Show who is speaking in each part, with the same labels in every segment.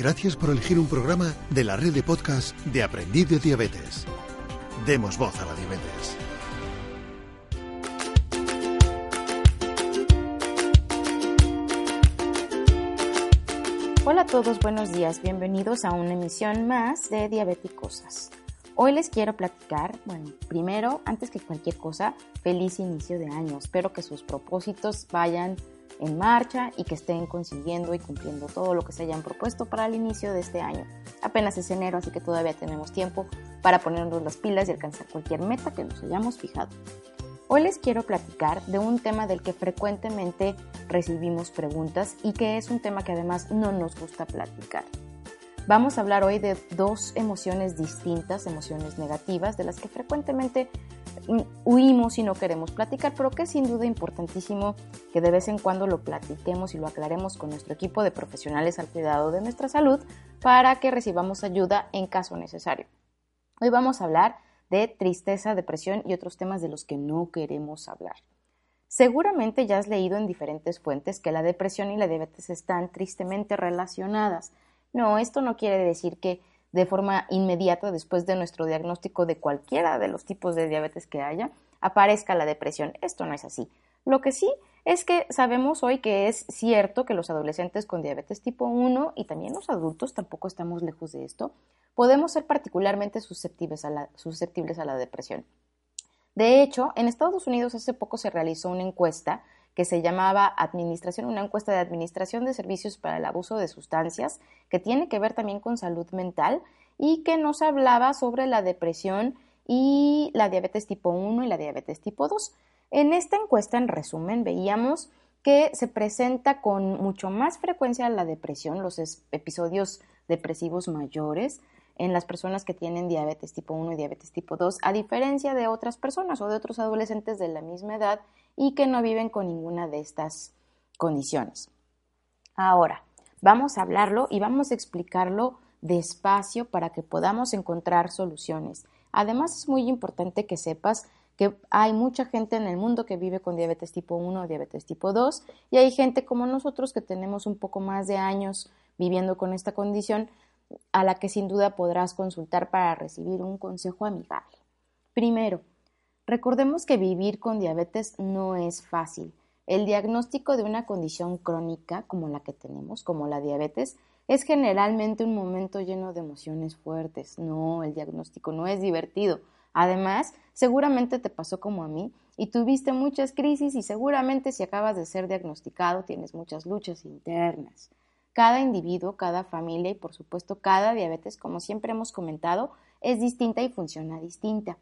Speaker 1: Gracias por elegir un programa de la red de podcast de Aprendiz de Diabetes. Demos voz a la diabetes.
Speaker 2: Hola a todos, buenos días. Bienvenidos a una emisión más de Diabéticosas. Hoy les quiero platicar, bueno, primero, antes que cualquier cosa, feliz inicio de año. Espero que sus propósitos vayan en marcha y que estén consiguiendo y cumpliendo todo lo que se hayan propuesto para el inicio de este año. Apenas es enero, así que todavía tenemos tiempo para ponernos las pilas y alcanzar cualquier meta que nos hayamos fijado. Hoy les quiero platicar de un tema del que frecuentemente recibimos preguntas y que es un tema que además no nos gusta platicar. Vamos a hablar hoy de dos emociones distintas, emociones negativas, de las que frecuentemente huimos y no queremos platicar, pero que es sin duda importantísimo que de vez en cuando lo platiquemos y lo aclaremos con nuestro equipo de profesionales al cuidado de nuestra salud para que recibamos ayuda en caso necesario. Hoy vamos a hablar de tristeza, depresión y otros temas de los que no queremos hablar. Seguramente ya has leído en diferentes fuentes que la depresión y la diabetes están tristemente relacionadas. No, esto no quiere decir que de forma inmediata después de nuestro diagnóstico de cualquiera de los tipos de diabetes que haya, aparezca la depresión. Esto no es así. Lo que sí es que sabemos hoy que es cierto que los adolescentes con diabetes tipo 1 y también los adultos, tampoco estamos lejos de esto, podemos ser particularmente susceptibles a la, susceptibles a la depresión. De hecho, en Estados Unidos hace poco se realizó una encuesta que se llamaba Administración, una encuesta de Administración de Servicios para el Abuso de Sustancias, que tiene que ver también con salud mental y que nos hablaba sobre la depresión y la diabetes tipo 1 y la diabetes tipo 2. En esta encuesta, en resumen, veíamos que se presenta con mucho más frecuencia la depresión, los episodios depresivos mayores, en las personas que tienen diabetes tipo 1 y diabetes tipo 2, a diferencia de otras personas o de otros adolescentes de la misma edad y que no viven con ninguna de estas condiciones. Ahora, vamos a hablarlo y vamos a explicarlo despacio para que podamos encontrar soluciones. Además, es muy importante que sepas que hay mucha gente en el mundo que vive con diabetes tipo 1 o diabetes tipo 2 y hay gente como nosotros que tenemos un poco más de años viviendo con esta condición a la que sin duda podrás consultar para recibir un consejo amigable. Primero, Recordemos que vivir con diabetes no es fácil. El diagnóstico de una condición crónica como la que tenemos, como la diabetes, es generalmente un momento lleno de emociones fuertes. No, el diagnóstico no es divertido. Además, seguramente te pasó como a mí y tuviste muchas crisis y seguramente si acabas de ser diagnosticado tienes muchas luchas internas. Cada individuo, cada familia y por supuesto cada diabetes, como siempre hemos comentado, es distinta y funciona distinta.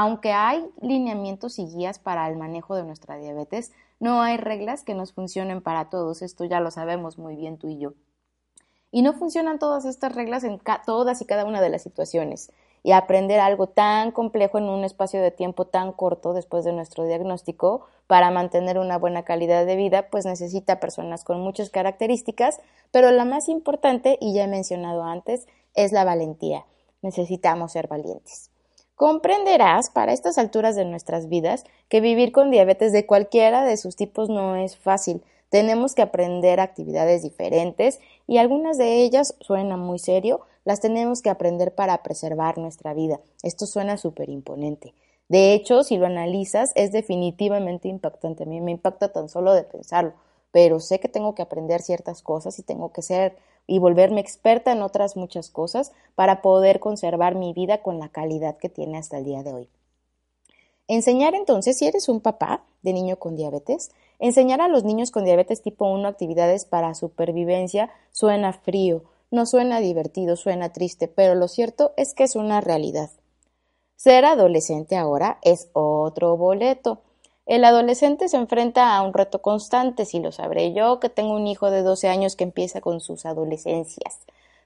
Speaker 2: Aunque hay lineamientos y guías para el manejo de nuestra diabetes, no hay reglas que nos funcionen para todos. Esto ya lo sabemos muy bien tú y yo. Y no funcionan todas estas reglas en todas y cada una de las situaciones. Y aprender algo tan complejo en un espacio de tiempo tan corto después de nuestro diagnóstico para mantener una buena calidad de vida, pues necesita personas con muchas características, pero la más importante, y ya he mencionado antes, es la valentía. Necesitamos ser valientes. Comprenderás para estas alturas de nuestras vidas que vivir con diabetes de cualquiera de sus tipos no es fácil. Tenemos que aprender actividades diferentes y algunas de ellas suenan muy serio, las tenemos que aprender para preservar nuestra vida. Esto suena súper imponente. De hecho, si lo analizas, es definitivamente impactante. A mí me impacta tan solo de pensarlo, pero sé que tengo que aprender ciertas cosas y tengo que ser y volverme experta en otras muchas cosas para poder conservar mi vida con la calidad que tiene hasta el día de hoy. Enseñar entonces, si eres un papá de niño con diabetes, enseñar a los niños con diabetes tipo 1 actividades para supervivencia suena frío, no suena divertido, suena triste, pero lo cierto es que es una realidad. Ser adolescente ahora es otro boleto. El adolescente se enfrenta a un reto constante, si lo sabré yo, que tengo un hijo de 12 años que empieza con sus adolescencias.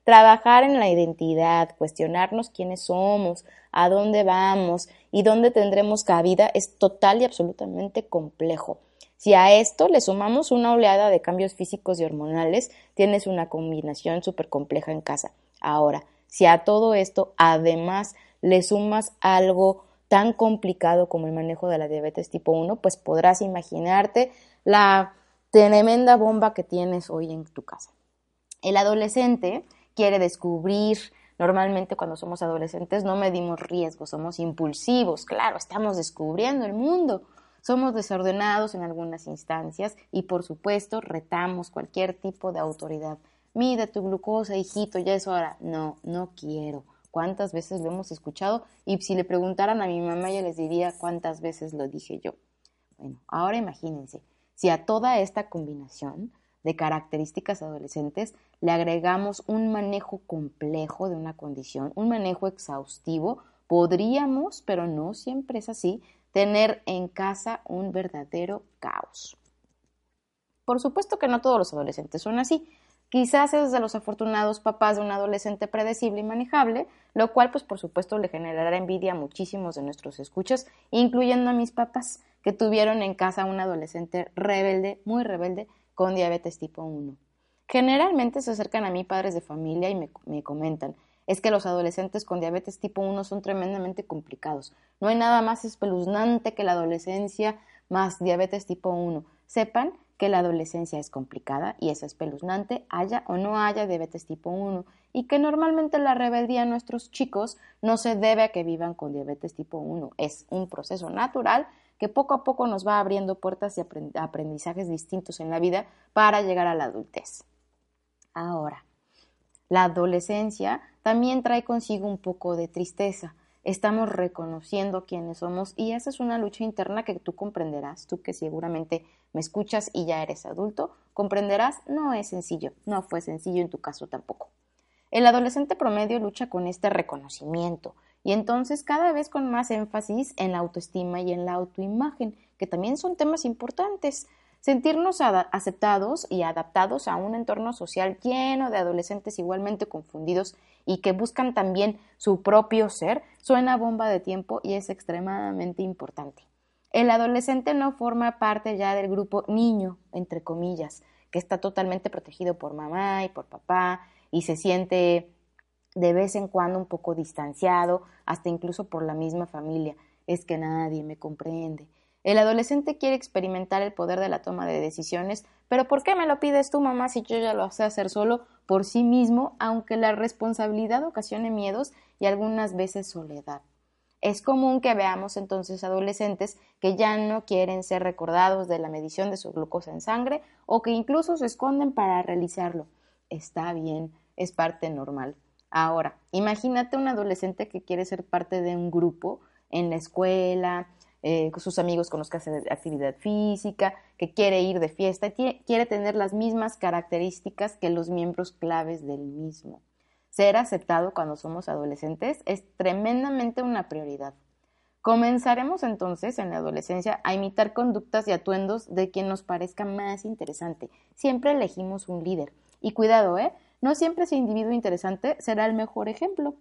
Speaker 2: Trabajar en la identidad, cuestionarnos quiénes somos, a dónde vamos y dónde tendremos cabida es total y absolutamente complejo. Si a esto le sumamos una oleada de cambios físicos y hormonales, tienes una combinación súper compleja en casa. Ahora, si a todo esto además le sumas algo tan complicado como el manejo de la diabetes tipo 1, pues podrás imaginarte la tremenda bomba que tienes hoy en tu casa. El adolescente quiere descubrir. Normalmente cuando somos adolescentes no medimos riesgos, somos impulsivos, claro, estamos descubriendo el mundo. Somos desordenados en algunas instancias y por supuesto retamos cualquier tipo de autoridad. Mide tu glucosa, hijito, ya es hora. No, no quiero. ¿Cuántas veces lo hemos escuchado? Y si le preguntaran a mi mamá, ella les diría cuántas veces lo dije yo. Bueno, ahora imagínense, si a toda esta combinación de características adolescentes le agregamos un manejo complejo de una condición, un manejo exhaustivo, podríamos, pero no siempre es así, tener en casa un verdadero caos. Por supuesto que no todos los adolescentes son así. Quizás es de los afortunados papás de un adolescente predecible y manejable, lo cual pues por supuesto le generará envidia a muchísimos de nuestros escuchos, incluyendo a mis papás, que tuvieron en casa un adolescente rebelde, muy rebelde, con diabetes tipo 1. Generalmente se acercan a mí padres de familia y me, comentan, es que los adolescentes con diabetes tipo 1 son tremendamente complicados. No hay nada más espeluznante que la adolescencia más diabetes tipo 1. Sepan que la adolescencia es complicada y es espeluznante, haya o no haya diabetes tipo 1, y que normalmente la rebeldía de nuestros chicos no se debe a que vivan con diabetes tipo 1. Es un proceso natural que poco a poco nos va abriendo puertas y aprendizajes distintos en la vida para llegar a la adultez. Ahora, la adolescencia también trae consigo un poco de tristeza. Estamos reconociendo quiénes somos y esa es una lucha interna que tú comprenderás, tú que seguramente me escuchas y ya eres adulto, comprenderás, no es sencillo, no fue sencillo en tu caso tampoco. El adolescente promedio lucha con este reconocimiento, y entonces cada vez con más énfasis en la autoestima y en la autoimagen, que también son temas importantes. Sentirnos aceptados y adaptados a un entorno social lleno de adolescentes igualmente confundidos y que buscan también su propio ser suena bomba de tiempo y es extremadamente importante. El adolescente no forma parte ya del grupo niño, entre comillas, que está totalmente protegido por mamá y por papá y se siente de vez en cuando un poco distanciado, hasta incluso por la misma familia. Es que nadie me comprende. El adolescente quiere experimentar el poder de la toma de decisiones, pero ¿por qué me lo pides tú, mamá, si yo ya lo sé hacer solo por sí mismo, aunque la responsabilidad ocasione miedos y algunas veces soledad? Es común que veamos entonces adolescentes que ya no quieren ser recordados de la medición de su glucosa en sangre o que incluso se esconden para realizarlo. Está bien, es parte normal. Ahora, imagínate un adolescente que quiere ser parte de un grupo en la escuela, eh, sus amigos con los actividad física, que quiere ir de fiesta, y quiere tener las mismas características que los miembros claves del mismo. Ser aceptado cuando somos adolescentes es tremendamente una prioridad. Comenzaremos entonces en la adolescencia a imitar conductas y atuendos de quien nos parezca más interesante. Siempre elegimos un líder. Y cuidado, ¿eh? No siempre ese individuo interesante será el mejor ejemplo.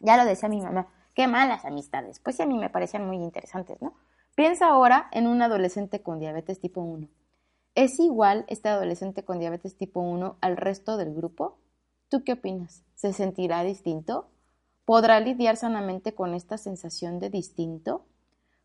Speaker 2: Ya lo decía mi mamá, qué malas amistades. Pues sí, a mí me parecían muy interesantes, ¿no? Piensa ahora en un adolescente con diabetes tipo 1. ¿Es igual este adolescente con diabetes tipo 1 al resto del grupo? ¿Tú qué opinas? ¿Se sentirá distinto? ¿Podrá lidiar sanamente con esta sensación de distinto?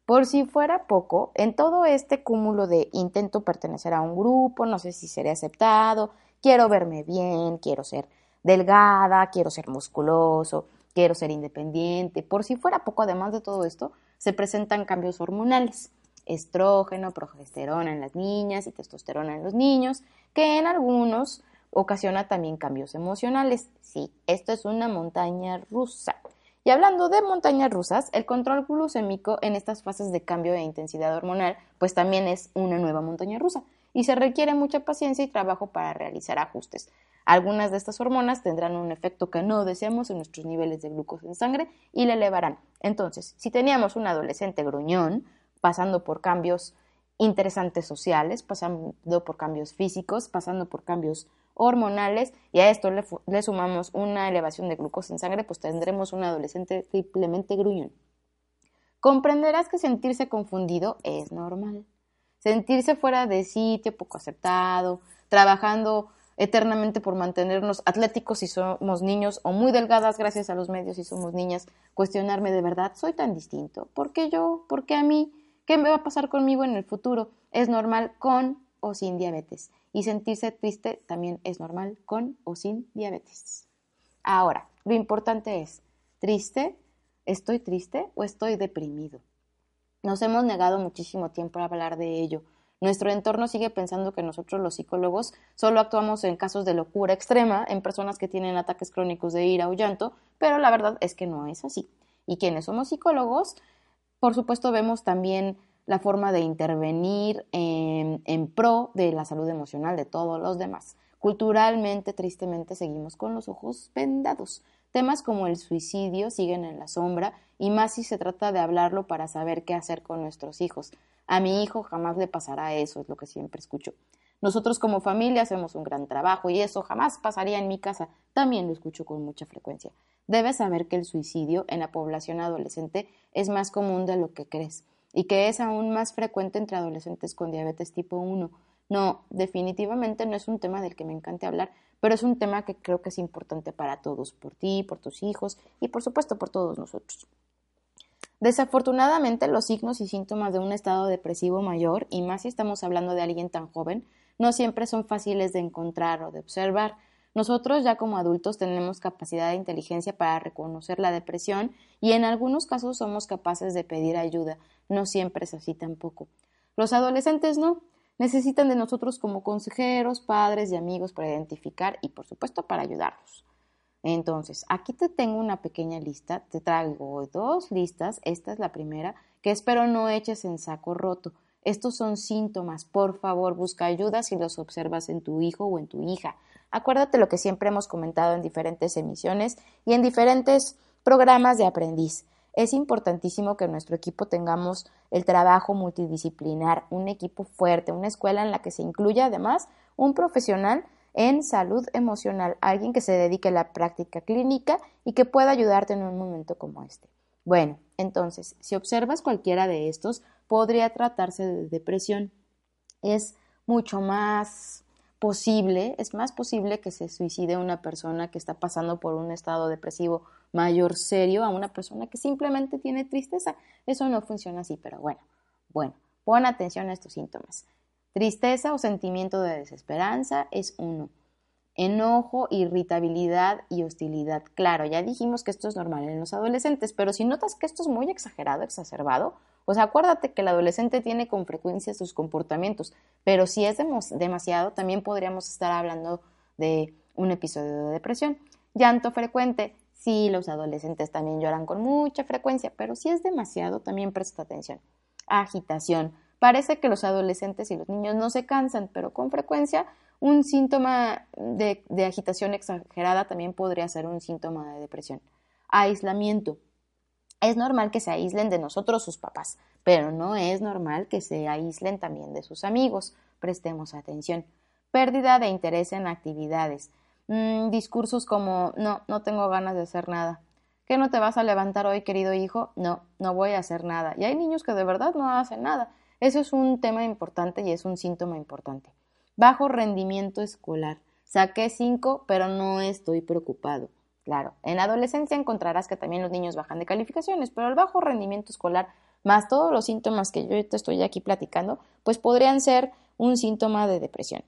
Speaker 2: Por si fuera poco, en todo este cúmulo de intento pertenecer a un grupo, no sé si seré aceptado, quiero verme bien, quiero ser delgada, quiero ser musculoso, quiero ser independiente. Por si fuera poco, además de todo esto, se presentan cambios hormonales, estrógeno, progesterona en las niñas y testosterona en los niños, que en algunos ocasiona también cambios emocionales. Sí, esto es una montaña rusa. Y hablando de montañas rusas, el control glucémico en estas fases de cambio de intensidad hormonal, pues también es una nueva montaña rusa y se requiere mucha paciencia y trabajo para realizar ajustes. Algunas de estas hormonas tendrán un efecto que no deseamos en nuestros niveles de glucosa en sangre y le elevarán. Entonces, si teníamos un adolescente gruñón, pasando por cambios interesantes sociales, pasando por cambios físicos, pasando por cambios hormonales y a esto le, sumamos una elevación de glucosa en sangre, pues tendremos un adolescente triplemente gruñón. Comprenderás que sentirse confundido es normal. Sentirse fuera de sitio, poco aceptado, trabajando eternamente por mantenernos atléticos si somos niños o muy delgadas gracias a los medios si somos niñas, cuestionarme de verdad, soy tan distinto, ¿por qué yo? ¿Por qué a mí? ¿Qué me va a pasar conmigo en el futuro? Es normal con o sin diabetes. Y sentirse triste también es normal con o sin diabetes. Ahora, lo importante es, ¿triste? ¿Estoy triste o estoy deprimido? Nos hemos negado muchísimo tiempo a hablar de ello. Nuestro entorno sigue pensando que nosotros los psicólogos solo actuamos en casos de locura extrema, en personas que tienen ataques crónicos de ira o llanto, pero la verdad es que no es así. Y quienes somos psicólogos por supuesto, vemos también la forma de intervenir en, pro de la salud emocional de todos los demás. Culturalmente, tristemente, seguimos con los ojos vendados. Temas como el suicidio siguen en la sombra y más si se trata de hablarlo para saber qué hacer con nuestros hijos. A mi hijo jamás le pasará eso, es lo que siempre escucho. Nosotros como familia hacemos un gran trabajo y eso jamás pasaría en mi casa. También lo escucho con mucha frecuencia. Debes saber que el suicidio en la población adolescente es más común de lo que crees y que es aún más frecuente entre adolescentes con diabetes tipo 1. No, definitivamente no es un tema del que me encante hablar, pero es un tema que creo que es importante para todos, por ti, por tus hijos y por supuesto por todos nosotros. Desafortunadamente, los signos y síntomas de un estado depresivo mayor, y más si estamos hablando de alguien tan joven, no siempre son fáciles de encontrar o de observar. Nosotros ya como adultos tenemos capacidad de inteligencia para reconocer la depresión y en algunos casos somos capaces de pedir ayuda. No siempre es así tampoco. Los adolescentes no. Necesitan de nosotros como consejeros, padres y amigos para identificar y por supuesto para ayudarlos. Entonces, aquí te tengo una pequeña lista, te traigo dos listas, esta es la primera, que espero no eches en saco roto. Estos son síntomas. Por favor, busca ayuda si los observas en tu hijo o en tu hija. Acuérdate lo que siempre hemos comentado en diferentes emisiones y en diferentes programas de aprendiz. Es importantísimo que en nuestro equipo tengamos el trabajo multidisciplinar, un equipo fuerte, una escuela en la que se incluya además un profesional en salud emocional, alguien que se dedique a la práctica clínica y que pueda ayudarte en un momento como este. Bueno, entonces, si observas cualquiera de estos, podría tratarse de depresión. Es mucho más posible, es más posible que se suicide una persona que está pasando por un estado depresivo mayor serio a una persona que simplemente tiene tristeza. Eso no funciona así, pero bueno, bueno, pon atención a estos síntomas. Tristeza o sentimiento de desesperanza es uno enojo, irritabilidad y hostilidad. Claro, ya dijimos que esto es normal en los adolescentes, pero si notas que esto es muy exagerado, exacerbado, pues acuérdate que el adolescente tiene con frecuencia sus comportamientos, pero si es demasiado, también podríamos estar hablando de un episodio de depresión. Llanto frecuente, sí, los adolescentes también lloran con mucha frecuencia, pero si es demasiado, también presta atención. Agitación. Parece que los adolescentes y los niños no se cansan, pero con frecuencia un síntoma de, agitación exagerada también podría ser un síntoma de depresión. Aislamiento. Es normal que se aíslen de nosotros sus papás, pero no es normal que se aíslen también de sus amigos. Prestemos atención. Pérdida de interés en actividades. Mm, discursos como no, no tengo ganas de hacer nada. ¿Qué no te vas a levantar hoy, querido hijo? No, no voy a hacer nada. Y hay niños que de verdad no hacen nada. Eso es un tema importante y es un síntoma importante. Bajo rendimiento escolar. Saqué cinco, pero no estoy preocupado. Claro, en adolescencia encontrarás que también los niños bajan de calificaciones, pero el bajo rendimiento escolar, más todos los síntomas que yo te estoy aquí platicando, pues podrían ser un síntoma de depresión.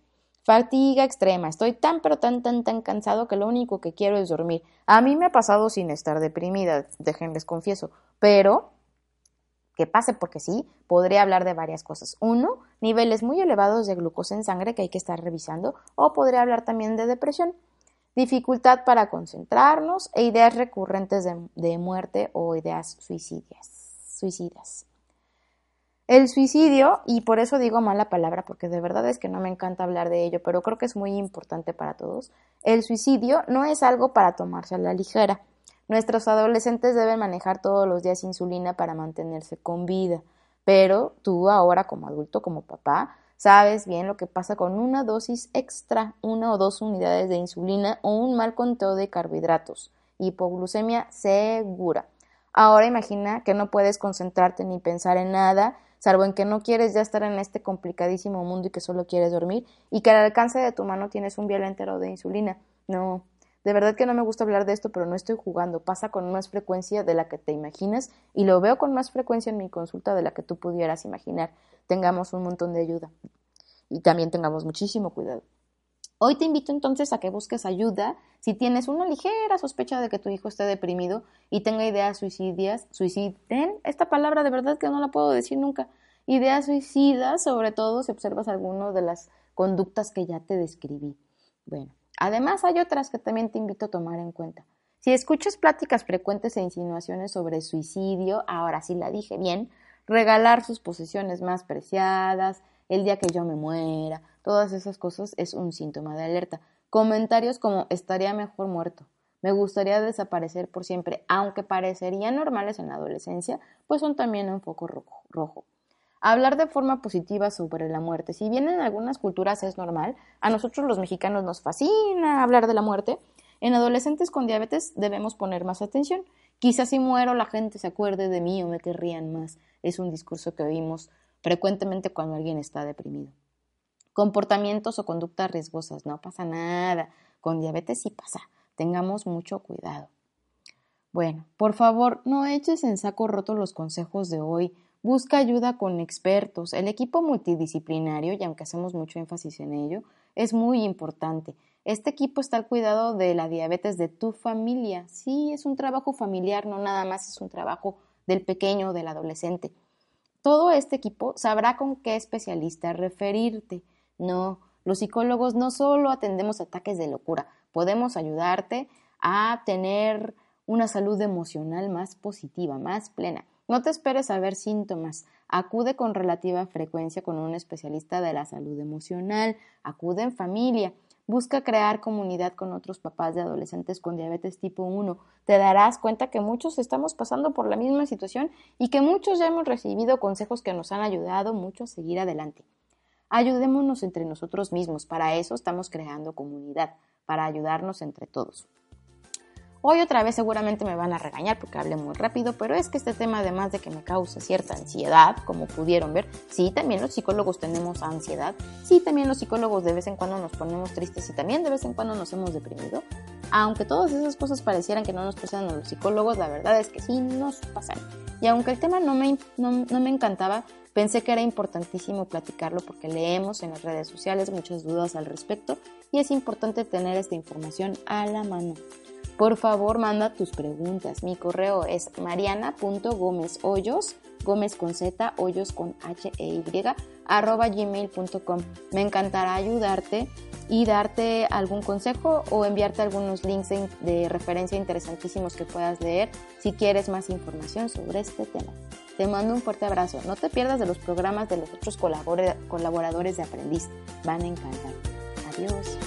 Speaker 2: Fatiga extrema. Estoy tan pero tan tan tan cansado que lo único que quiero es dormir. A mí me ha pasado sin estar deprimida, déjenles confieso, pero que pase porque sí, podría hablar de varias cosas. Uno, niveles muy elevados de glucosa en sangre que hay que estar revisando, o podría hablar también de depresión, dificultad para concentrarnos e ideas recurrentes de, muerte o ideas suicidas. suicidas. El suicidio, y por eso digo mala palabra, porque de verdad es que no me encanta hablar de ello, pero creo que es muy importante para todos, el suicidio no es algo para tomarse a la ligera. Nuestros adolescentes deben manejar todos los días insulina para mantenerse con vida, pero tú ahora como adulto, como papá, sabes bien lo que pasa con una dosis extra, una o dos unidades de insulina o un mal conteo de carbohidratos. Hipoglucemia segura. Ahora imagina que no puedes concentrarte ni pensar en nada, salvo en que no quieres ya estar en este complicadísimo mundo y que solo quieres dormir, y que al alcance de tu mano tienes un vial entero de insulina. No, de verdad que no me gusta hablar de esto, pero no estoy jugando. Pasa con más frecuencia de la que te imaginas y lo veo con más frecuencia en mi consulta de la que tú pudieras imaginar. Tengamos un montón de ayuda y también tengamos muchísimo cuidado. Hoy te invito entonces a que busques ayuda si tienes una ligera sospecha de que tu hijo esté deprimido y tenga ideas suicidas, suiciden, esta palabra de verdad que no la puedo decir nunca, ideas suicidas, sobre todo si observas alguna de las conductas que ya te describí. Bueno, Además, hay otras que también te invito a tomar en cuenta. Si escuchas pláticas frecuentes e insinuaciones sobre suicidio, ahora sí la dije bien, regalar sus posesiones más preciadas, el día que yo me muera, todas esas cosas es un síntoma de alerta. Comentarios como estaría mejor muerto, me gustaría desaparecer por siempre, aunque parecerían normales en la adolescencia, pues son también un foco rojo. Hablar de forma positiva sobre la muerte. Si bien en algunas culturas es normal, a nosotros los mexicanos nos fascina hablar de la muerte. En adolescentes con diabetes debemos poner más atención. Quizás si muero la gente se acuerde de mí o me querrían más. Es un discurso que oímos frecuentemente cuando alguien está deprimido. Comportamientos o conductas riesgosas. No pasa nada. Con diabetes sí pasa. Tengamos mucho cuidado. Bueno, por favor, no eches en saco roto los consejos de hoy Busca ayuda con expertos. El equipo multidisciplinario, y aunque hacemos mucho énfasis en ello, es muy importante. Este equipo está al cuidado de la diabetes de tu familia. Sí, es un trabajo familiar, no nada más es un trabajo del pequeño o del adolescente. Todo este equipo sabrá con qué especialista referirte. No, los psicólogos no solo atendemos ataques de locura, podemos ayudarte a tener una salud emocional más positiva, más plena. No te esperes a ver síntomas. Acude con relativa frecuencia con un especialista de la salud emocional. Acude en familia. Busca crear comunidad con otros papás de adolescentes con diabetes tipo 1. Te darás cuenta que muchos estamos pasando por la misma situación y que muchos ya hemos recibido consejos que nos han ayudado mucho a seguir adelante. Ayudémonos entre nosotros mismos. Para eso estamos creando comunidad, para ayudarnos entre todos. Hoy otra vez seguramente me van a regañar porque hablé muy rápido, pero es que este tema además de que me causa cierta ansiedad, como pudieron ver, sí, también los psicólogos tenemos ansiedad, sí, también los psicólogos de vez en cuando nos ponemos tristes y también de vez en cuando nos hemos deprimido. Aunque todas esas cosas parecieran que no nos pasan a los psicólogos, la verdad es que sí nos pasan. Y aunque el tema no me, no, no me encantaba, pensé que era importantísimo platicarlo porque leemos en las redes sociales muchas dudas al respecto y es importante tener esta información a la mano. Por favor, manda tus preguntas. Mi correo es mariana.gomezhoyos, gómez con Z, hoyos con H e Y, arroba gmail.com. Me encantará ayudarte y darte algún consejo o enviarte algunos links de, referencia interesantísimos que puedas leer si quieres más información sobre este tema. Te mando un fuerte abrazo. No te pierdas de los programas de los otros colaboradores de Aprendiz. Van a encantar. Adiós.